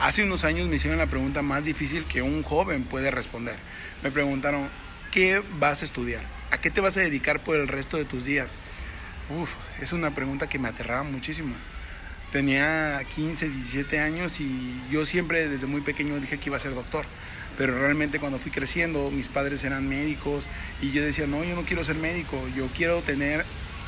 Hace unos años me hicieron la pregunta más difícil que un joven puede responder. Me preguntaron, ¿qué vas a estudiar? ¿A qué te vas a dedicar por el resto de tus días? Uf, es una pregunta que me aterraba muchísimo. Tenía 15, 17 años y yo siempre desde muy pequeño dije que iba a ser doctor. Pero realmente cuando fui creciendo, mis padres eran médicos y yo decía, no, yo no quiero ser médico, yo quiero tener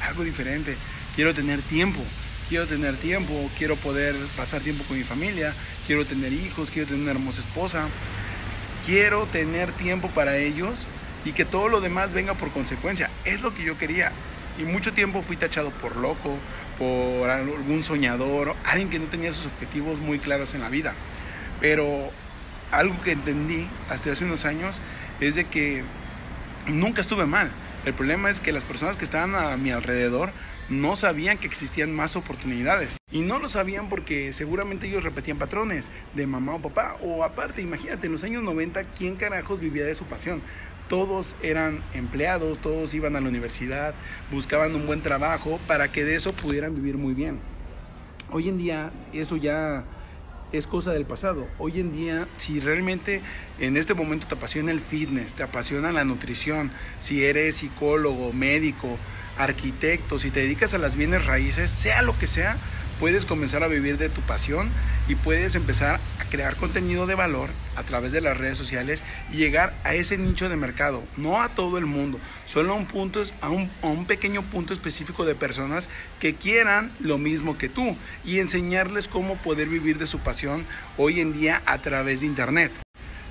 algo diferente, quiero tener tiempo, quiero tener tiempo, quiero poder pasar tiempo con mi familia, quiero tener hijos, quiero tener una hermosa esposa, quiero tener tiempo para ellos y que todo lo demás venga por consecuencia. Es lo que yo quería. Y mucho tiempo fui tachado por loco, por algún soñador, alguien que no tenía sus objetivos muy claros en la vida. Pero algo que entendí hasta hace unos años es de que nunca estuve mal. El problema es que las personas que estaban a mi alrededor no sabían que existían más oportunidades. Y no lo sabían porque seguramente ellos repetían patrones de mamá o papá. O aparte, imagínate, en los años 90, ¿quién carajos vivía de su pasión? todos eran empleados, todos iban a la universidad, buscaban un buen trabajo para que de eso pudieran vivir muy bien. Hoy en día eso ya es cosa del pasado. Hoy en día, si realmente en este momento te apasiona el fitness, te apasiona la nutrición, si eres psicólogo, médico, arquitecto, si te dedicas a las bienes raíces, sea lo que sea, puedes comenzar a vivir de tu pasión y puedes empezar a crear contenido de valor a través de las redes sociales y llegar a ese nicho de mercado, no a todo el mundo, solo a un, punto, a un, pequeño punto específico de personas que quieran lo mismo que tú y enseñarles cómo poder vivir de su pasión hoy en día a través de Internet.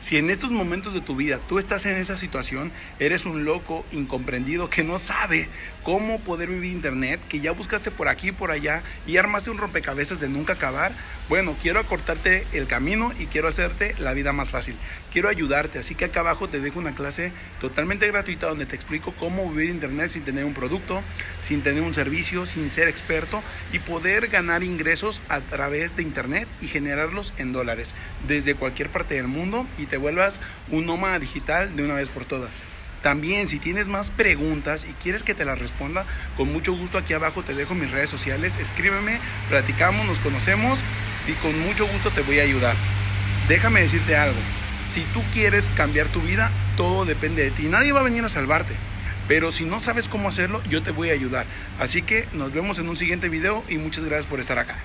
Si en estos momentos de tu vida tú estás en esa situación, eres un loco incomprendido que no sabe cómo poder vivir internet, que ya buscaste por aquí y por allá y armaste un rompecabezas de nunca acabar, bueno, quiero acortarte el camino y quiero hacerte la vida más fácil. Quiero ayudarte, así que acá abajo te dejo una clase totalmente gratuita donde te explico cómo vivir internet sin tener un producto, sin tener un servicio, sin ser experto y poder ganar ingresos a través de internet y generarlos en dólares desde cualquier parte del mundo y te vuelvas un nómada digital de una vez por todas. También, si tienes más preguntas y quieres que te las responda, con mucho gusto aquí abajo te dejo mis redes sociales. Escríbeme, platicamos, nos conocemos y con mucho gusto te voy a ayudar. Déjame decirte algo. Si tú quieres cambiar tu vida, todo depende de ti. Nadie va a venir a salvarte. Pero si no sabes cómo hacerlo, yo te voy a ayudar. Así que nos vemos en un siguiente video y muchas gracias por estar acá.